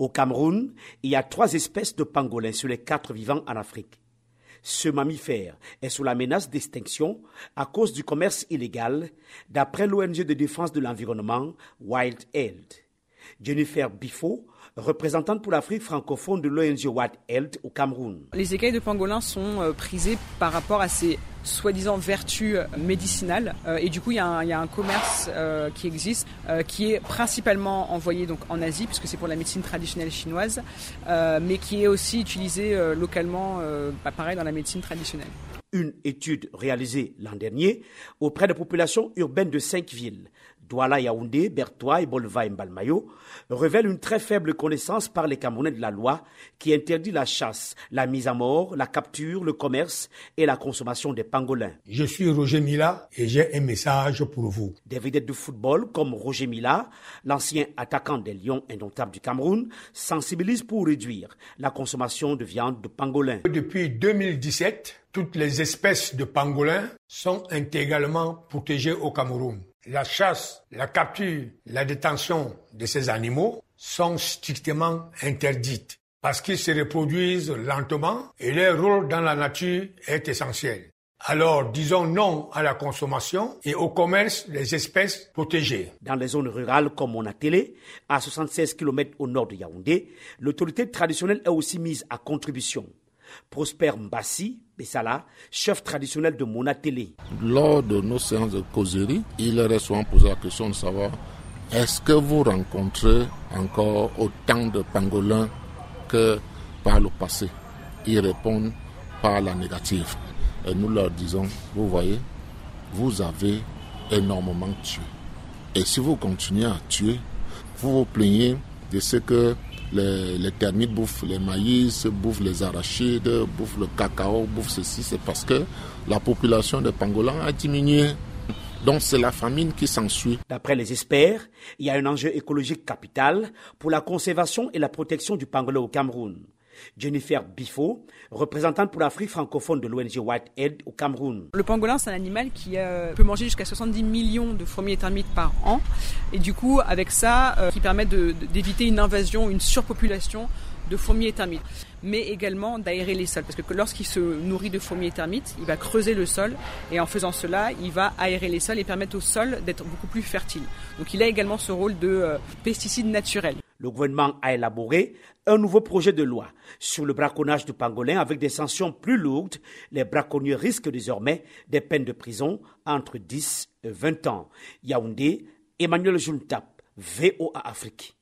Au Cameroun, il y a trois espèces de pangolins sur les quatre vivants en Afrique. Ce mammifère est sous la menace d'extinction à cause du commerce illégal, d'après l'ONG de défense de l'environnement Wild Health. Jennifer Bifo, représentante pour l'Afrique francophone de l'ONG Wild Health au Cameroun. Les écailles de pangolin sont euh, prisées par rapport à ces soi-disant vertus euh, médicinales euh, et du coup il y, a un commerce qui existe qui est principalement envoyé donc en Asie puisque c'est pour la médecine traditionnelle chinoise mais qui est aussi utilisé localement bah, pareil dans la médecine traditionnelle. Une étude réalisée l'an dernier auprès des populations urbaines de cinq villes Douala Yaoundé, Bertois et Bolva et Mbalmayo, révèlent une très faible connaissance par les Camerounais de la loi qui interdit la chasse, la mise à mort, la capture, le commerce et la consommation des Je suis Roger Mila et j'ai un message pour vous. Des vedettes de football comme Roger Mila, l'ancien attaquant des Lions indomptables du Cameroun, sensibilisent pour réduire la consommation de viande de pangolin. Depuis 2017, toutes les espèces de pangolins sont intégralement protégées au Cameroun la chasse, la capture, la détention de ces animaux sont strictement interdites parce qu'ils se reproduisent lentement et leur rôle dans la nature est essentiel. Alors, disons non à la consommation et au commerce des espèces protégées. Dans les zones rurales comme Monatélé, à 76 km au nord de Yaoundé, l'autorité traditionnelle est aussi mise à contribution. Prosper Mbassi Bessala, chef traditionnel de Monatélé. Lors de nos séances de causerie, il est souvent posé la question de savoir est-ce que vous rencontrez encore autant de pangolins que par le passé? Ils répondent par la négative. Et nous leur disons, vous voyez, vous avez énormément tué. Et si vous continuez à tuer, vous vous plaignez de ce que les, termites bouffent les maïs, bouffent les arachides, bouffent le cacao, bouffent ceci, c'est parce que la population de pangolins a diminué. Donc c'est la famine qui s'ensuit. D'après les experts, il y a un enjeu écologique capital pour la conservation et la protection du pangolin au Cameroun. Jennifer Bifo, représentante pour l'Afrique francophone de l'ONG Whitehead au Cameroun. Le pangolin, c'est un animal qui euh, peut manger jusqu'à 70 millions de fourmis et termites par an. Et du coup, avec ça, euh, qui permet d'éviter une invasion, une surpopulation de fourmis et termites, mais également d'aérer les sols. Parce que lorsqu'il se nourrit de fourmis et termites, il va creuser le sol et en faisant cela, il va aérer les sols et permettre au sol d'être beaucoup plus fertile. Donc il a également ce rôle de euh, pesticide naturel le gouvernement a élaboré un nouveau projet de loi sur le braconnage du pangolin avec des sanctions plus lourdes. Les braconniers risquent désormais des peines de prison entre 10 et 20 ans. Yaoundé, Emmanuel Juntap, VOA Afrique.